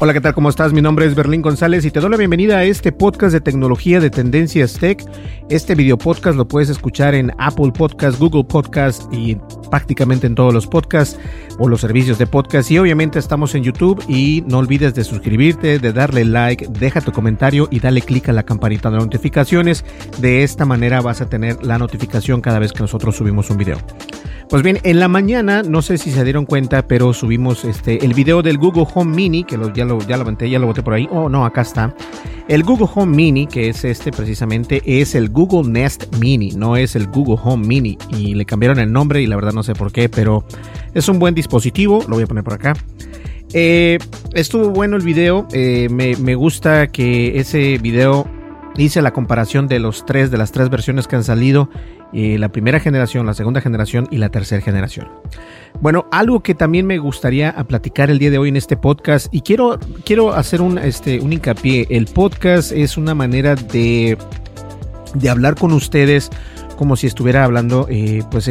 Hola, ¿qué tal? ¿Cómo estás? Mi nombre es Berlín González y te doy la bienvenida a este podcast de tecnología de Tendencias Tech. Este video podcast lo puedes escuchar en Apple Podcast, Google Podcast y prácticamente en todos los podcasts o los servicios de podcast. Y obviamente estamos en YouTube y no olvides de suscribirte, de darle like, deja tu comentario y dale click a la campanita de notificaciones. De esta manera vas a tener la notificación cada vez que nosotros subimos un video. Pues bien, en la mañana, no sé si se dieron cuenta, pero subimos este el video del Google Home Mini, que lo, ya ya lo boté, ya lo boté por ahí. Oh, no, acá está. El Google Home Mini, que es este precisamente, es el Google Nest Mini, no es el Google Home Mini. Y le cambiaron el nombre y la verdad no sé por qué, pero es un buen dispositivo. Lo voy a poner por acá. Eh, estuvo bueno el video. Eh, me gusta que ese video hice la comparación de los tres, de las tres versiones que han salido eh, la primera generación, la segunda generación y la tercera generación. Bueno, algo que también me gustaría platicar el día de hoy en este podcast y quiero, quiero hacer un, este, un hincapié. El podcast es una manera de, de hablar con ustedes como si estuviera hablando eh, pues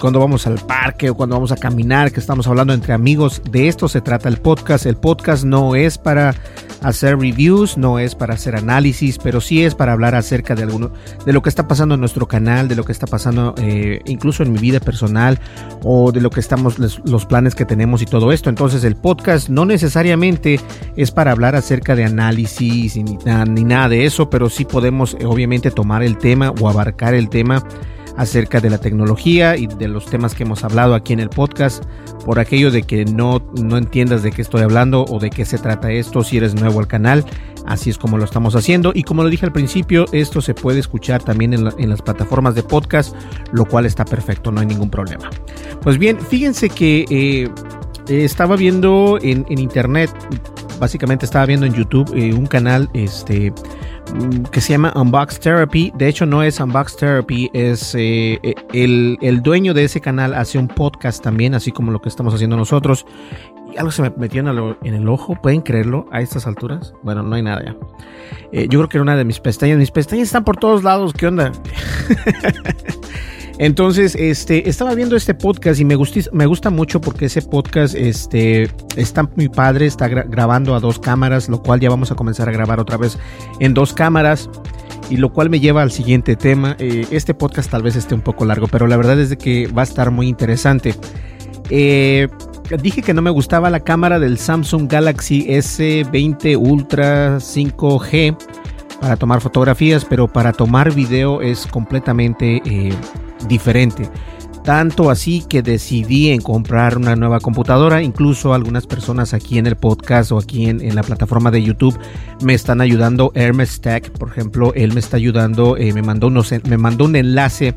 cuando vamos al parque o cuando vamos a caminar, que estamos hablando entre amigos. De esto se trata el podcast. El podcast no es para hacer reviews, no es para hacer análisis, pero sí es para hablar acerca de alguno, de lo que está pasando en nuestro canal, de lo que está pasando eh, incluso en mi vida personal o de lo que estamos, los planes que tenemos y todo esto. Entonces el podcast no necesariamente es para hablar acerca de análisis ni, nada de eso, pero sí podemos eh, obviamente tomar el tema o abarcar el tema acerca de la tecnología y de los temas que hemos hablado aquí en el podcast. Por aquello de que no, no entiendas de qué estoy hablando o de qué se trata esto si eres nuevo al canal, así es como lo estamos haciendo. Y como lo dije al principio, esto se puede escuchar también en, las plataformas de podcast, lo cual está perfecto, no hay ningún problema. Pues bien, fíjense que eh, estaba viendo en, internet, básicamente estaba viendo en YouTube eh, un canal, este Mm, que se llama Unbox Therapy. De hecho, no es Unbox Therapy, es eh, eh, el, el, dueño de ese canal hace un podcast también, así como lo que estamos haciendo nosotros. Y algo se me metió en el, en el ojo, ¿pueden creerlo a estas alturas? Bueno, no hay nada ya. Yo creo que era una de mis pestañas. Mis pestañas están por todos lados, ¿qué onda? Entonces, este, estaba viendo este podcast y me, me gusta mucho porque ese podcast este, está muy padre, está grabando a dos cámaras, lo cual ya vamos a comenzar a grabar otra vez en dos cámaras. Y lo cual me lleva al siguiente tema. Eh, este podcast tal vez esté un poco largo, pero la verdad es de que va a estar muy interesante. Eh, dije que no me gustaba la cámara del Samsung Galaxy S20 Ultra 5G para tomar fotografías, pero para tomar video es completamente eh, diferente. Tanto así que decidí en comprar una nueva computadora. Incluso algunas personas aquí en el podcast o aquí en, la plataforma de YouTube me están ayudando. Hermes Tech, por ejemplo, él me está ayudando. Eh, me, mandó unos, me mandó un enlace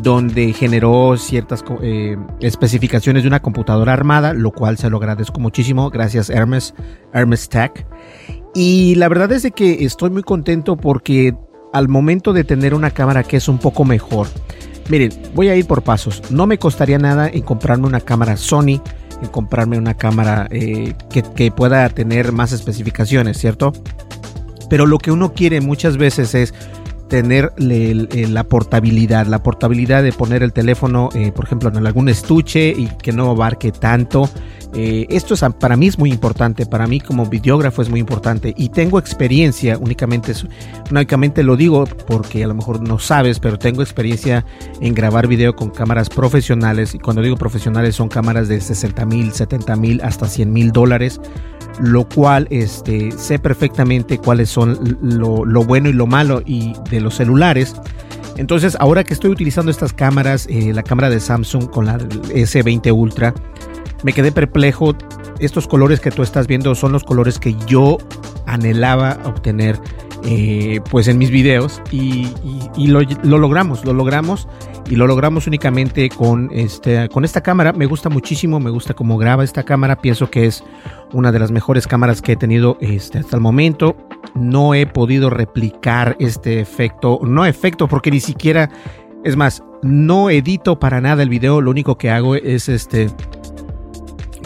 donde generó ciertas eh, especificaciones de una computadora armada, lo cual se lo agradezco muchísimo. Gracias Hermes, Hermes Tech. Y la verdad es de que estoy muy contento porque al momento de tener una cámara que es un poco mejor, Miren, voy a ir por pasos. No me costaría nada en comprarme una cámara Sony, en comprarme una cámara eh, que, pueda tener más especificaciones, ¿cierto? Pero lo que uno quiere muchas veces es tener la portabilidad, la portabilidad de poner el teléfono, eh, por ejemplo, en algún estuche y que no abarque tanto. Eh, esto es, para mí es muy importante, para mí como videógrafo es muy importante y tengo experiencia, únicamente, únicamente lo digo porque a lo mejor no sabes, pero tengo experiencia en grabar video con cámaras profesionales y cuando digo profesionales son cámaras de 60 mil, 70 mil, hasta 100 mil dólares lo cual este, sé perfectamente cuáles son lo, lo, bueno y lo malo y de los celulares. Entonces, ahora que estoy utilizando estas cámaras, eh, la cámara de Samsung con la S20 Ultra, me quedé perplejo. Estos colores que tú estás viendo son los colores que yo anhelaba obtener eh, pues en mis videos y, lo, logramos, lo logramos y lo logramos únicamente con, este, con esta cámara. Me gusta muchísimo, me gusta cómo graba esta cámara, pienso que es una de las mejores cámaras que he tenido este, hasta el momento. No he podido replicar este efecto, no efecto porque ni siquiera, es más, no edito para nada el video, lo único que hago es este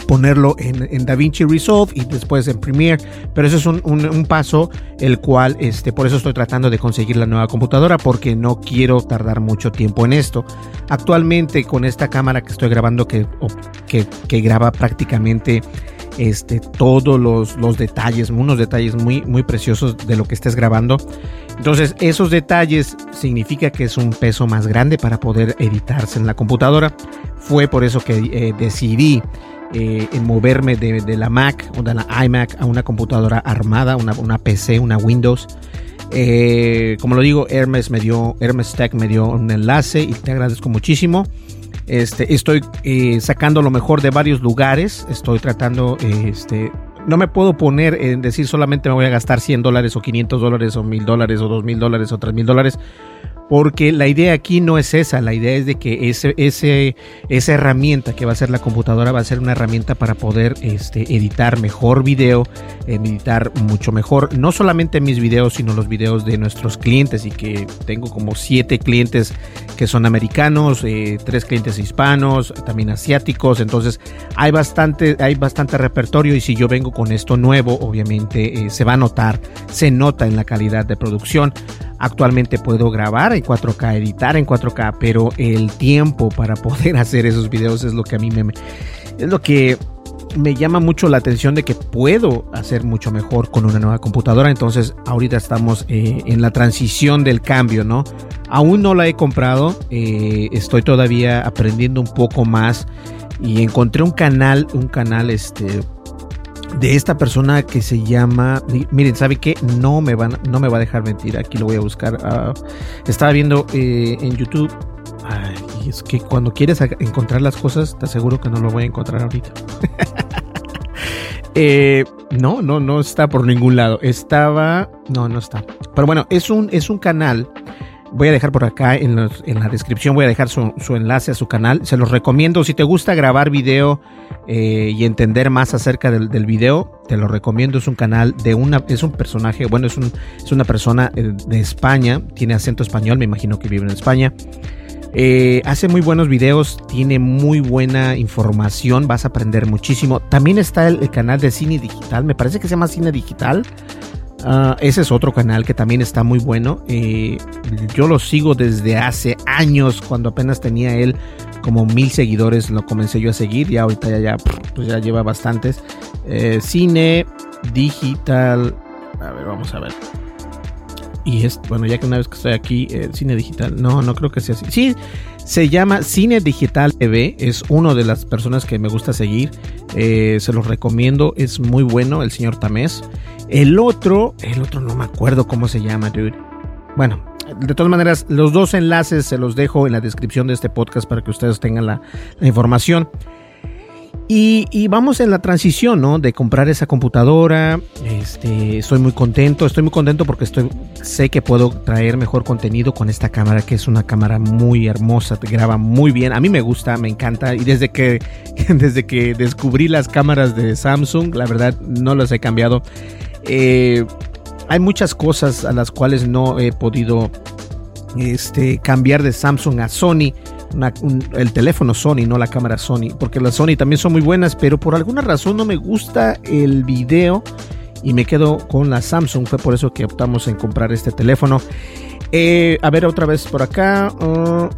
ponerlo en, DaVinci Resolve y después en Premiere. Pero eso es un, paso el cual, este, por eso estoy tratando de conseguir la nueva computadora porque no quiero tardar mucho tiempo en esto. Actualmente con esta cámara que estoy grabando que, que, graba prácticamente este, todos los, los, detalles, unos detalles muy, muy preciosos de lo que estés grabando. Entonces, esos detalles significa que es un peso más grande para poder editarse en la computadora. Fue por eso que eh, decidí eh, moverme de, la Mac o de la iMac a una computadora armada, una, una PC, una Windows. Eh, como lo digo, Hermes me dio, Hermes Tech me dio un enlace y te agradezco muchísimo. Este, estoy eh, sacando lo mejor de varios lugares. Estoy tratando, este, no me puedo poner en decir solamente me voy a gastar 100 dólares o 500 dólares o 1000 dólares o 2000 dólares o 3000 dólares porque la idea aquí no es esa, la idea es de que ese, ese, esa herramienta que va a ser la computadora va a ser una herramienta para poder este, editar mejor video, editar mucho mejor, no solamente mis videos, sino los videos de nuestros clientes y que tengo como siete clientes que son americanos, eh, tres clientes hispanos, también asiáticos, entonces hay bastante, hay bastante repertorio y si yo vengo con esto nuevo, obviamente eh, se va a notar, se nota en la calidad de producción. Actualmente puedo grabar en 4K, editar en 4K, pero el tiempo para poder hacer esos videos es lo que a mí me es lo que me llama mucho la atención de que puedo hacer mucho mejor con una nueva computadora. Entonces, ahorita estamos eh, en la transición del cambio, ¿no? Aún no la he comprado, eh, estoy todavía aprendiendo un poco más y encontré un canal, un canal este de esta persona que se llama, miren, ¿sabe qué? No me, van, no me va a dejar mentir, aquí lo voy a buscar. Ah, estaba viendo eh, en YouTube, ay, es que cuando quieres encontrar las cosas, te aseguro que no lo voy a encontrar ahorita. Eh, no, no, no está por ningún lado. Estaba, no, no está. Pero bueno, es un, es un canal Voy a dejar por acá en, la descripción, voy a dejar su, enlace a su canal. Se los recomiendo. Si te gusta grabar video eh, y entender más acerca del, video, te lo recomiendo. Es un canal de una, es un personaje, bueno, es, un, es una persona eh, de España, tiene acento español, me imagino que vive en España. Eh, hace muy buenos videos, tiene muy buena información, vas a aprender muchísimo. También está el, canal de cine digital, me parece que se llama cine digital. Ah, ese es otro canal que también está muy bueno. Eh, yo lo sigo desde hace años, cuando apenas tenía él como mil seguidores, lo comencé yo a seguir y ahorita ya, ya, pues ya lleva bastantes. Eh, cine digital. A ver, vamos a ver. Y es, bueno, ya que una vez que estoy aquí, eh, cine digital. No, no creo que sea así. Sí, se llama Cine Digital TV. Es uno de las personas que me gusta seguir. se los recomiendo. Es muy bueno, el señor Tamés. El otro, el otro no me acuerdo cómo se llama, dude. Bueno, de todas maneras, los dos enlaces se los dejo en la descripción de este podcast para que ustedes tengan la, información. Y, vamos en la transición, ¿no? De comprar esa computadora. Este, estoy muy contento. Estoy muy contento porque estoy, sé que puedo traer mejor contenido con esta cámara, que es una cámara muy hermosa, te graba muy bien. A mí me gusta, me encanta. Y desde que, desde que descubrí las cámaras de Samsung, la verdad no las he cambiado. Eh, hay muchas cosas a las cuales no he podido este, cambiar de Samsung a Sony. el teléfono Sony, no la cámara Sony, porque las Sony también son muy buenas, pero por alguna razón no me gusta el video y me quedo con la Samsung. Fue por eso que optamos en comprar este teléfono. Eh, a ver, otra vez por acá. Uh,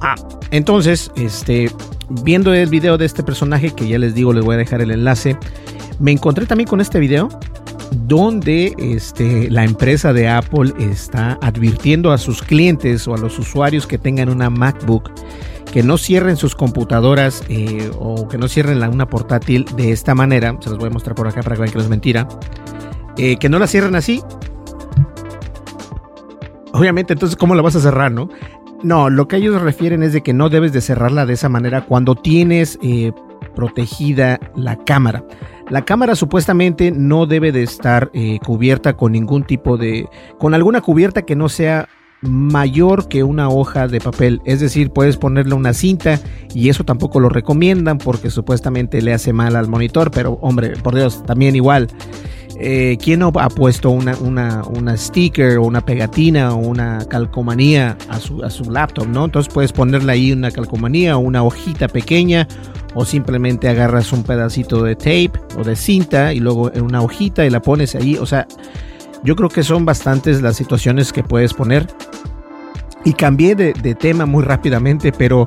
ah, entonces, este, viendo el video de este personaje, que ya les digo, les voy a dejar el enlace, me encontré también con este video donde este, la empresa de Apple está advirtiendo a sus clientes o a los usuarios que tengan una MacBook que no cierren sus computadoras eh, o que no cierren una portátil de esta manera. Se los voy a mostrar por acá para que vean que no es mentira. Eh, que no la cierren así. Obviamente, entonces, ¿cómo la vas a cerrar, no? No, lo que ellos refieren es de que no debes de cerrarla de esa manera cuando tienes eh, protegida la cámara. La cámara supuestamente no debe de estar eh, cubierta con ningún tipo de... con alguna cubierta que no sea mayor que una hoja de papel. Es decir, puedes ponerle una cinta y eso tampoco lo recomiendan porque supuestamente le hace mal al monitor, pero hombre, por Dios, también igual. Eh, ¿Quién no ha puesto una, una, sticker o una pegatina o una calcomanía a su, a su laptop? ¿no? Entonces puedes ponerle ahí una calcomanía o una hojita pequeña o simplemente agarras un pedacito de tape o de cinta y luego en una hojita y la pones ahí. O sea, yo creo que son bastantes las situaciones que puedes poner. Y cambié de, tema muy rápidamente, pero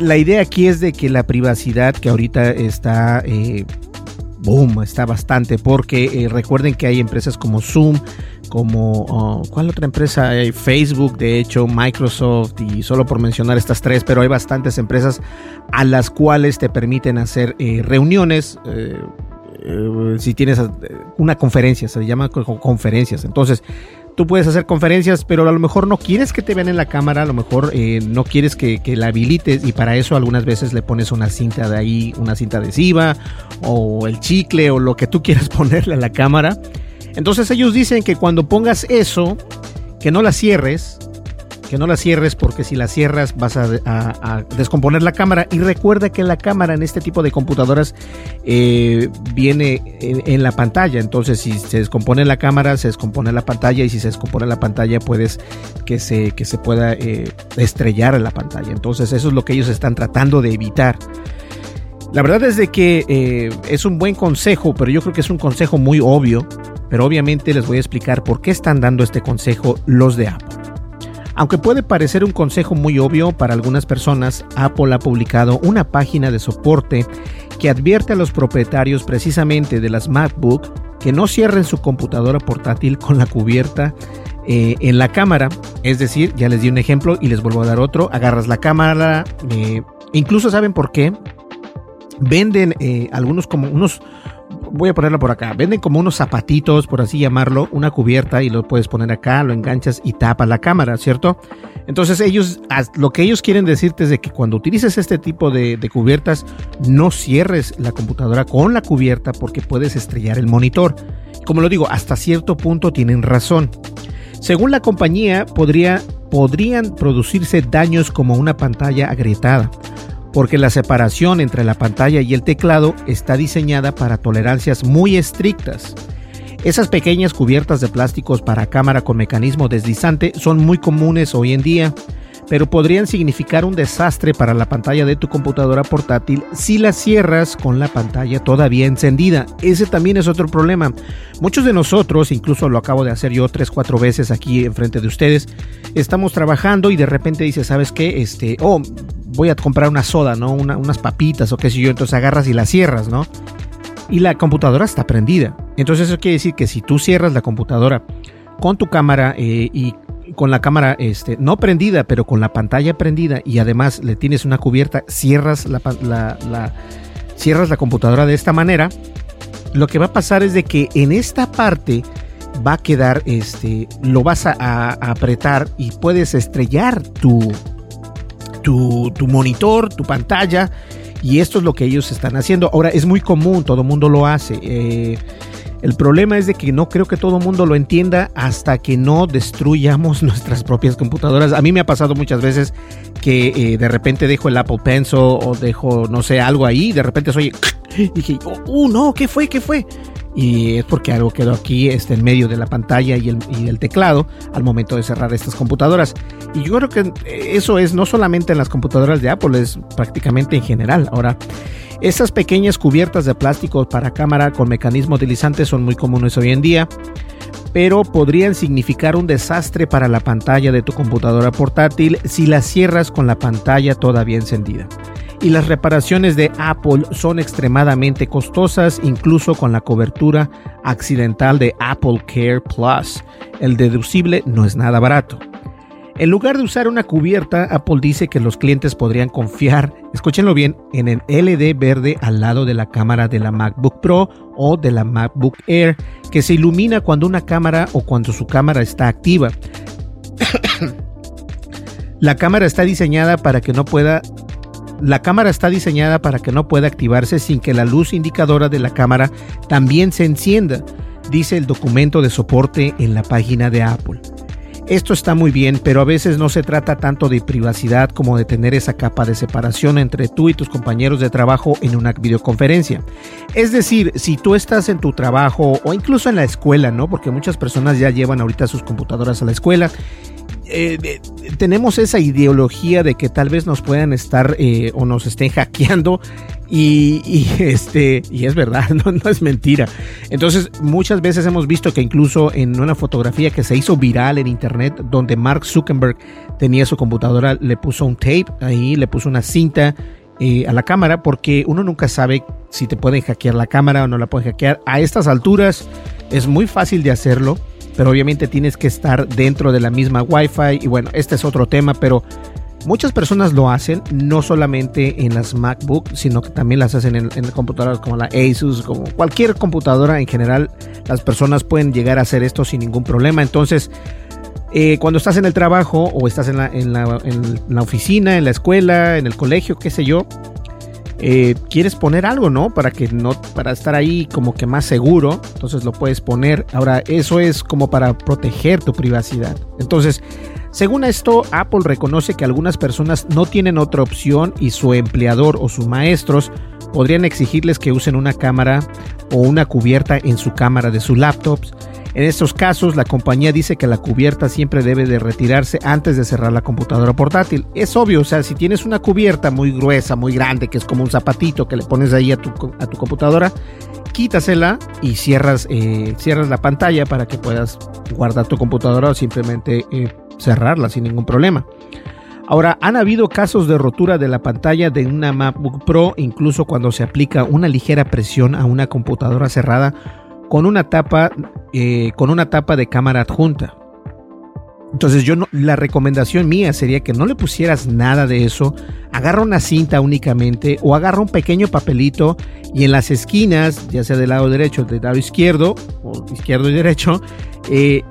la idea aquí es de que la privacidad que ahorita está... Eh, boom, está bastante porque eh, recuerden que hay empresas como Zoom, como oh, ¿cuál otra empresa? Hay Facebook, de hecho, Microsoft y solo por mencionar estas tres, pero hay bastantes empresas a las cuales te permiten hacer eh, reuniones. Eh, si tienes una conferencia, se llama conferencias. Entonces, tú puedes hacer conferencias, pero a lo mejor no quieres que te vean en la cámara, a lo mejor eh, no quieres que, la habilites y para eso algunas veces le pones una cinta de ahí, una cinta adhesiva o el chicle o lo que tú quieras ponerle a la cámara. Entonces ellos dicen que cuando pongas eso, que no la cierres, que no la cierres porque si la cierras vas a, descomponer la cámara. Y recuerda que la cámara en este tipo de computadoras eh, viene en, la pantalla. Entonces si se descompone la cámara, se descompone la pantalla y si se descompone la pantalla puedes que se, que se pueda eh, estrellar la pantalla. Entonces eso es lo que ellos están tratando de evitar. La verdad es de que eh, es un buen consejo, pero yo creo que es un consejo muy obvio. Pero obviamente les voy a explicar por qué están dando este consejo los de Apple. Aunque puede parecer un consejo muy obvio para algunas personas, Apple ha publicado una página de soporte que advierte a los propietarios precisamente de las MacBook que no cierren su computadora portátil con la cubierta eh, en la cámara. Es decir, ya les di un ejemplo y les vuelvo a dar otro. Agarras la cámara, eh, incluso saben por qué. Venden eh, algunos como unos voy a ponerla por acá. Venden como unos zapatitos, por así llamarlo, una cubierta y lo puedes poner acá, lo enganchas y tapas la cámara, ¿cierto? Entonces ellos, lo que ellos quieren decirte es de que cuando utilices este tipo de, cubiertas, no cierres la computadora con la cubierta porque puedes estrellar el monitor. Como lo digo, hasta cierto punto tienen razón. Según la compañía, podría, podrían producirse daños como una pantalla agrietada porque la separación entre la pantalla y el teclado está diseñada para tolerancias muy estrictas. Esas pequeñas cubiertas de plásticos para cámara con mecanismo deslizante son muy comunes hoy en día, pero podrían significar un desastre para la pantalla de tu computadora portátil si la cierras con la pantalla todavía encendida. Ese también es otro problema. Muchos de nosotros, incluso lo acabo de hacer yo tres, cuatro veces aquí enfrente de ustedes, estamos trabajando y de repente dices, ¿sabes qué? Este, oh, voy a comprar una soda, ¿no? unas papitas o qué sé yo, entonces agarras y la cierras, ¿no? Y la computadora está prendida. Entonces eso quiere decir que si tú cierras la computadora con tu cámara eh, y con la cámara este, no prendida, pero con la pantalla prendida y además le tienes una cubierta, cierras la, la, cierras la computadora de esta manera, lo que va a pasar es de que en esta parte va a quedar, este, lo vas a apretar y puedes estrellar tu, tu, monitor, tu pantalla. Y esto es lo que ellos están haciendo. Ahora es muy común, todo el mundo lo hace. Eh, el problema es de que no creo que todo el mundo lo entienda hasta que no destruyamos nuestras propias computadoras. A mí me ha pasado muchas veces que eh, de repente dejo el Apple Pencil o dejo, no sé, algo ahí, y de repente soy, dije, oh, oh, no, ¿qué fue? ¿Qué fue? Y es porque algo quedó aquí este, en medio de la pantalla y el, teclado al momento de cerrar estas computadoras. Y yo creo que eso es no solamente en las computadoras de Apple, es prácticamente en general. Ahora, esas pequeñas cubiertas de plástico para cámara con mecanismo deslizante son muy comunes hoy en día. pero podrían significar un desastre para la pantalla de tu computadora portátil si la cierras con la pantalla todavía encendida. Y las reparaciones de Apple son extremadamente costosas, incluso con la cobertura accidental de Apple Care Plus. El deducible no es nada barato. En lugar de usar una cubierta, Apple dice que los clientes podrían confiar, escúchenlo bien, en el LED verde al lado de la cámara de la MacBook Pro o de la MacBook Air, que se ilumina cuando una cámara o cuando su cámara está activa. la cámara está diseñada para que no pueda la cámara está diseñada para que no pueda activarse sin que la luz indicadora de la cámara también se encienda, dice el documento de soporte en la página de Apple. Esto está muy bien, pero a veces no se trata tanto de privacidad como de tener esa capa de separación entre tú y tus compañeros de trabajo en una videoconferencia. Es decir, si tú estás en tu trabajo o incluso en la escuela, ¿no? Porque muchas personas ya llevan ahorita sus computadoras a la escuela eh, tenemos esa ideología de que tal vez nos puedan estar eh, o nos estén hackeando y, este y es verdad, no, no, es mentira. Entonces muchas veces hemos visto que incluso en una fotografía que se hizo viral en internet donde Mark Zuckerberg tenía su computadora, le puso un tape ahí, le puso una cinta eh, a la cámara porque uno nunca sabe si te pueden hackear la cámara o no la pueden hackear. A estas alturas es muy fácil de hacerlo pero obviamente tienes que estar dentro de la misma Wi-Fi y bueno, este es otro tema, pero muchas personas lo hacen, no solamente en las MacBook, sino que también las hacen en, computadoras como la Asus, como cualquier computadora en general, las personas pueden llegar a hacer esto sin ningún problema, entonces... Eh, cuando estás en el trabajo o estás en la, en la oficina, en la escuela, en el colegio, qué sé yo, eh, quieres poner algo, ¿no? Para que no, para estar ahí como que más seguro, entonces lo puedes poner. Ahora, eso es como para proteger tu privacidad. Entonces, según esto, Apple reconoce que algunas personas no tienen otra opción y su empleador o sus maestros podrían exigirles que usen una cámara o una cubierta en su cámara de sus laptops en estos casos, la compañía dice que la cubierta siempre debe de retirarse antes de cerrar la computadora portátil. Es obvio, o sea, si tienes una cubierta muy gruesa, muy grande, que es como un zapatito que le pones ahí a tu, a tu computadora, quítasela y cierras, eh, cierras la pantalla para que puedas guardar tu computadora o simplemente eh, cerrarla sin ningún problema. Ahora, han habido casos de rotura de la pantalla de una MacBook Pro, incluso cuando se aplica una ligera presión a una computadora cerrada con una tapa, eh, con una tapa de cámara adjunta. Entonces yo no, la recomendación mía sería que no le pusieras nada de eso, agarra una cinta únicamente o agarra un pequeño papelito y en las esquinas, ya sea del lado derecho o del lado izquierdo, izquierdo y derecho, eh,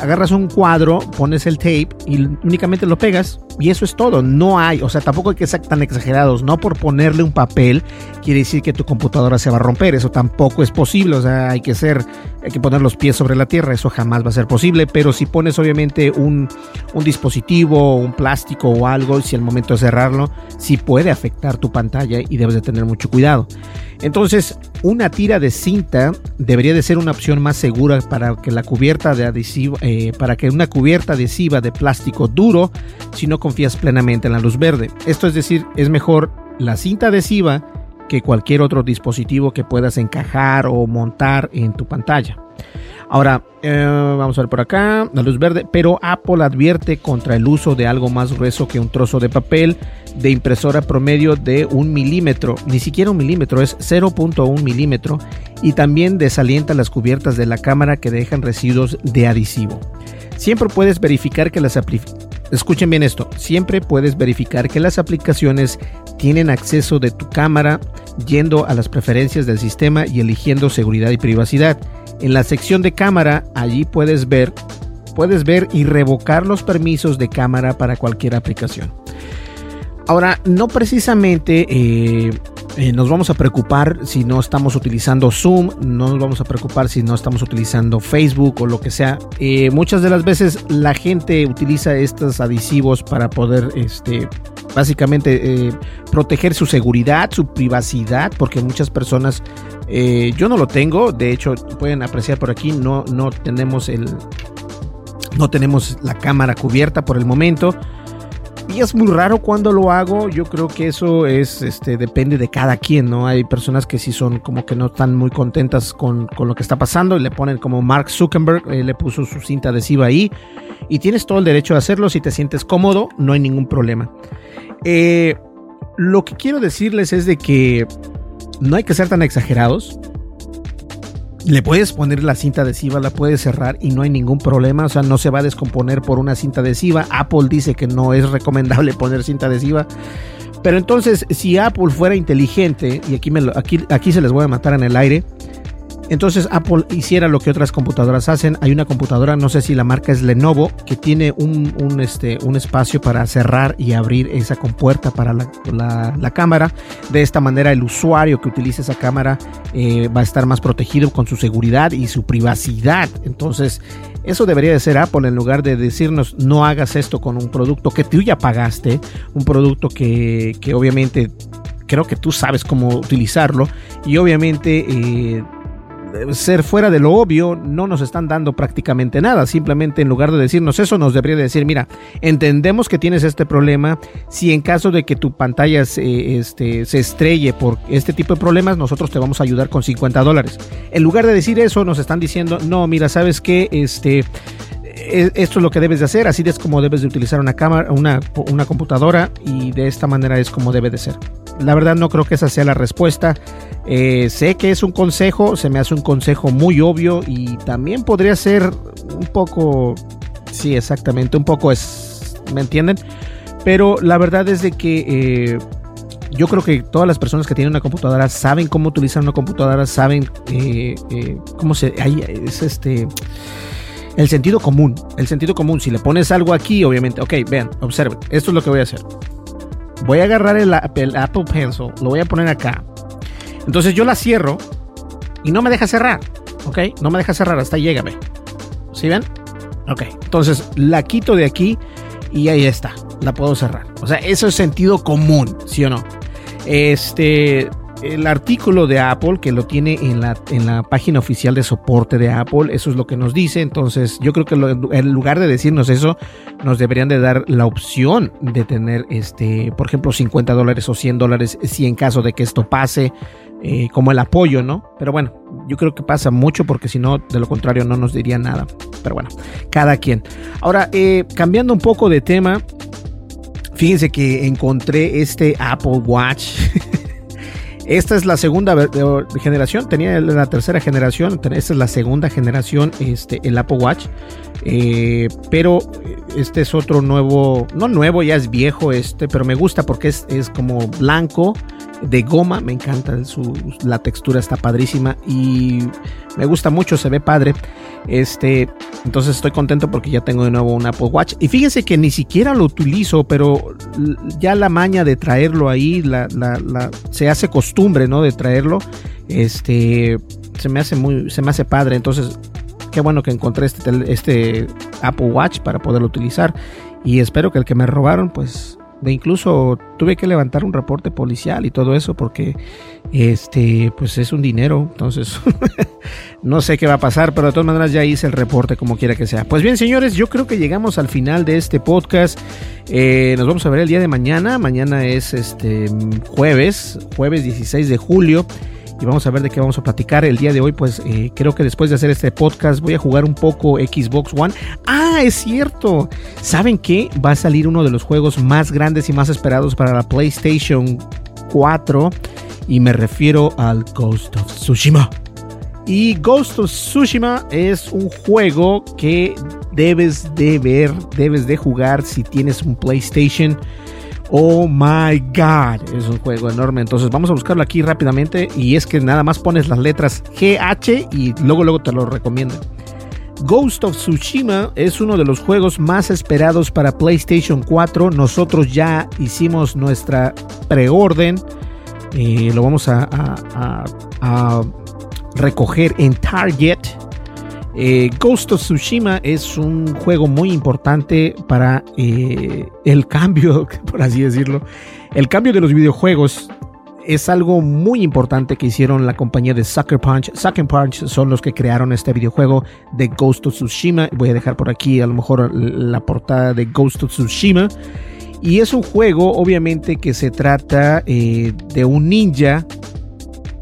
agarras un cuadro, pones el tape y únicamente lo pegas y eso es todo. No hay, o sea, tampoco hay que ser tan exagerados. No por ponerle un papel quiere decir que tu computadora se va a romper. Eso tampoco es posible. O sea, hay que ser, hay que poner los pies sobre la tierra. Eso jamás va a ser posible. Pero si pones obviamente un, un dispositivo, un plástico o algo, si al momento de cerrarlo, sí puede afectar tu pantalla y debes de tener mucho cuidado. Entonces, una tira de cinta debería de ser una opción más segura para que la cubierta de adhesivo, eh, para que una cubierta adhesiva de plástico duro, si no confías plenamente en la luz verde. Esto es decir, es mejor la cinta adhesiva que cualquier otro dispositivo que puedas encajar o montar en tu pantalla. Ahora, eh, vamos a ver por acá, la luz verde, pero Apple advierte contra el uso de algo más grueso que un trozo de papel de impresora promedio de un milímetro, ni siquiera un milímetro, es 0.1 milímetro, y también desalienta las cubiertas de la cámara que dejan residuos de adhesivo. Siempre puedes verificar que las escuchen bien esto, siempre puedes verificar que las aplicaciones tienen acceso de tu cámara yendo a las preferencias del sistema y eligiendo seguridad y privacidad. En la sección de cámara, allí puedes ver, puedes ver y revocar los permisos de cámara para cualquier aplicación. Ahora, no precisamente eh, eh, nos vamos a preocupar si no estamos utilizando Zoom, no nos vamos a preocupar si no estamos utilizando Facebook o lo que sea. Eh, muchas de las veces la gente utiliza estos adhesivos para poder, este, básicamente, proteger su seguridad, su privacidad, porque muchas personas eh, yo no lo tengo, de hecho pueden apreciar por aquí, no, no tenemos el, no tenemos la cámara cubierta por el momento. Sí es muy raro cuando lo hago. Yo creo que eso es, este, depende de cada quien, ¿no? Hay personas que sí son como que no están muy contentas con, con lo que está pasando y le ponen como Mark Zuckerberg, eh, le puso su cinta adhesiva ahí. Y tienes todo el derecho de hacerlo. Si te sientes cómodo, no hay ningún problema. Eh, lo que quiero decirles es de que no hay que ser tan exagerados le puedes poner la cinta adhesiva, la puedes cerrar y no hay ningún problema, o sea, no se va a descomponer por una cinta adhesiva. Apple dice que no es recomendable poner cinta adhesiva. Pero entonces, si Apple fuera inteligente, y aquí, me aquí, aquí se les voy a matar en el aire, entonces Apple hiciera lo que otras computadoras hacen. Hay una computadora, no sé si la marca es Lenovo, que tiene un, este, un espacio para cerrar y abrir esa compuerta para la, cámara. De esta manera el usuario que utilice esa cámara eh, va a estar más protegido con su seguridad y su privacidad. Entonces eso debería de ser Apple en lugar de decirnos no hagas esto con un producto que tú ya pagaste, un producto que, obviamente creo que tú sabes cómo utilizarlo y obviamente eh, ser fuera de lo obvio, no nos están dando prácticamente nada. Simplemente en lugar de decirnos eso, nos debería decir, mira, entendemos que tienes este problema. Si en caso de que tu pantalla se, este, se estrelle por este tipo de problemas, nosotros te vamos a ayudar con 50 dólares. En lugar de decir eso, nos están diciendo, no, mira, ¿sabes qué? Este e, esto es lo que debes de hacer, así es como debes de utilizar una cámara, una, una computadora y de esta manera es como debe de ser. La verdad no creo que esa sea la respuesta. Eh, sé que es un consejo, se me hace un consejo muy obvio y también podría ser un poco, sí, exactamente, un poco es, ¿me entienden? Pero la verdad es de que eh, yo creo que todas las personas que tienen una computadora saben cómo utilizar una computadora, saben eh, cómo se, ahí es este el sentido común, el sentido común, si le pones algo aquí, obviamente, ok, vean, observen, esto es lo que voy a hacer voy a agarrar el, Apple Pencil, lo voy a poner acá. Entonces yo la cierro y no me deja cerrar, ¿ok? No me deja cerrar, hasta ahí ve. ¿Sí ven? Ok, entonces la quito de aquí y ahí está, la puedo cerrar. O sea, eso es sentido común, ¿sí o no? Este, el artículo de Apple que lo tiene en la, en la página oficial de soporte de Apple, eso es lo que nos dice. Entonces, yo creo que en lugar de decirnos eso, nos deberían de dar la opción de tener, este, por ejemplo, 50 dólares o 100 dólares si en caso de que esto pase, eh, como el apoyo, ¿no? Pero bueno, yo creo que pasa mucho porque si no, de lo contrario, no nos diría nada. Pero bueno, cada quien. Ahora, eh, cambiando un poco de tema. Fíjense que encontré este Apple Watch Esta es la segunda generación, tenía la tercera generación, esta es la segunda generación, este, el Apple Watch. Eh, pero este es otro nuevo, no nuevo, ya es viejo este, pero me gusta porque es, es como blanco de goma, me encanta su, la textura está padrísima y me gusta mucho, se ve padre. Este, entonces estoy contento porque ya tengo de nuevo un Apple Watch y fíjense que ni siquiera lo utilizo, pero ya la maña de traerlo ahí, la, se hace costumbre, ¿no? De traerlo, este, se me hace muy, se me hace padre, entonces qué bueno que encontré este, este Apple Watch para poderlo utilizar. Y espero que el que me robaron, pues de incluso tuve que levantar un reporte policial y todo eso porque este pues es un dinero. Entonces no sé qué va a pasar pero de todas maneras ya hice el reporte como quiera que sea. Pues bien señores yo creo que llegamos al final de este podcast. Eh, nos vamos a ver el día de mañana. Mañana es este jueves jueves 16 de julio y vamos a ver de qué vamos a platicar el día de hoy. Pues eh, creo que después de hacer este podcast voy a jugar un poco Xbox One. Ah, es cierto. ¿Saben qué? Va a salir uno de los juegos más grandes y más esperados para la PlayStation 4 y me refiero al Ghost of Tsushima. Y Ghost of Tsushima es un juego que debes de ver, debes de jugar si tienes un PlayStation Oh my god, es un juego enorme. Entonces vamos a buscarlo aquí rápidamente. Y es que nada más pones las letras GH y luego, luego te lo recomiendo. Ghost of Tsushima es uno de los juegos más esperados para PlayStation 4. Nosotros ya hicimos nuestra preorden. Eh, lo vamos a recoger en Target. Eh, Ghost of Tsushima es un juego muy importante para eh, el cambio, por así decirlo. El cambio de los videojuegos es algo muy importante que hicieron la compañía de Sucker Punch. Sucker Punch son los que crearon este videojuego de Ghost of Tsushima. Voy a dejar por aquí a lo mejor la portada de Ghost of Tsushima. Y es un juego, obviamente, que se trata eh, de un ninja.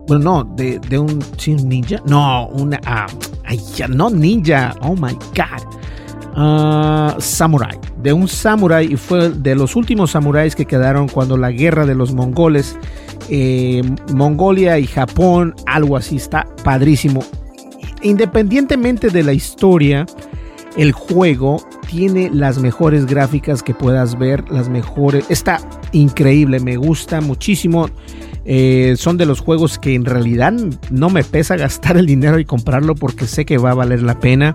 Bueno, no, de, de un. ¿Sí, un ninja? No, una. ah, ay, ya, no ninja. Oh my god. Ah, samurai. De un samurai. Y fue de los últimos samuráis que quedaron cuando la guerra de los mongoles. eh, Mongolia y Japón. Algo así. Está padrísimo. Independientemente de la historia. El juego tiene las mejores gráficas que puedas ver, las mejores, está increíble, me gusta muchísimo. Eh, son de los juegos que en realidad no me pesa gastar el dinero y comprarlo porque sé que va a valer la pena.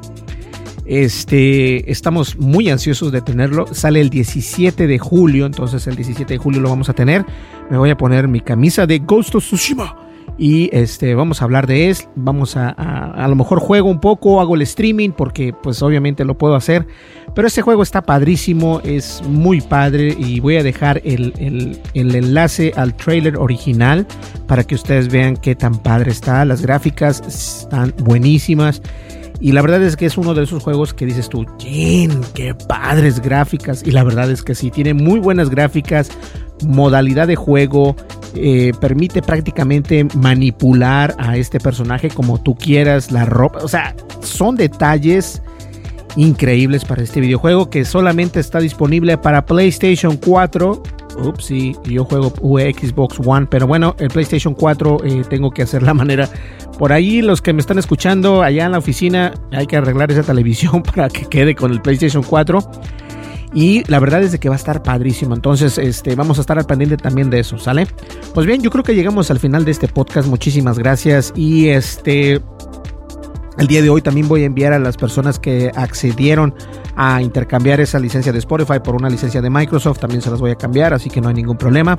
Este, estamos muy ansiosos de tenerlo. Sale el 17 de julio, entonces el 17 de julio lo vamos a tener. Me voy a poner mi camisa de Ghost of Tsushima y este vamos a hablar de él vamos a, a a lo mejor juego un poco hago el streaming porque pues obviamente lo puedo hacer pero este juego está padrísimo es muy padre y voy a dejar el, el- enlace al trailer original para que ustedes vean qué tan padre está las gráficas están buenísimas y la verdad es que es uno de esos juegos que dices tú, ¡Jin! ¡Qué padres gráficas! Y la verdad es que sí, tiene muy buenas gráficas, modalidad de juego, eh, permite prácticamente manipular a este personaje como tú quieras, la ropa, o sea, son detalles increíbles para este videojuego que solamente está disponible para PlayStation 4. Ups, sí, yo juego Xbox One, pero bueno, el PlayStation 4 eh, tengo que hacer la manera. Por ahí los que me están escuchando allá en la oficina, hay que arreglar esa televisión para que quede con el PlayStation 4. Y la verdad es de que va a estar padrísimo. Entonces, este, vamos a estar al pendiente también de eso, ¿sale? Pues bien, yo creo que llegamos al final de este podcast. Muchísimas gracias. Y este. El día de hoy también voy a enviar a las personas que accedieron a intercambiar esa licencia de Spotify por una licencia de Microsoft. También se las voy a cambiar, así que no hay ningún problema.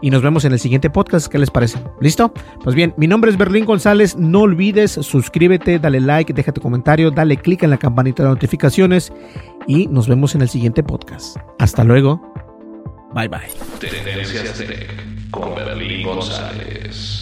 Y nos vemos en el siguiente podcast. ¿Qué les parece? ¿Listo? Pues bien, mi nombre es Berlín González. No olvides suscríbete, dale like, deja tu comentario, dale click en la campanita de notificaciones y nos vemos en el siguiente podcast. Hasta luego. Bye bye. Tendencias con Berlín González.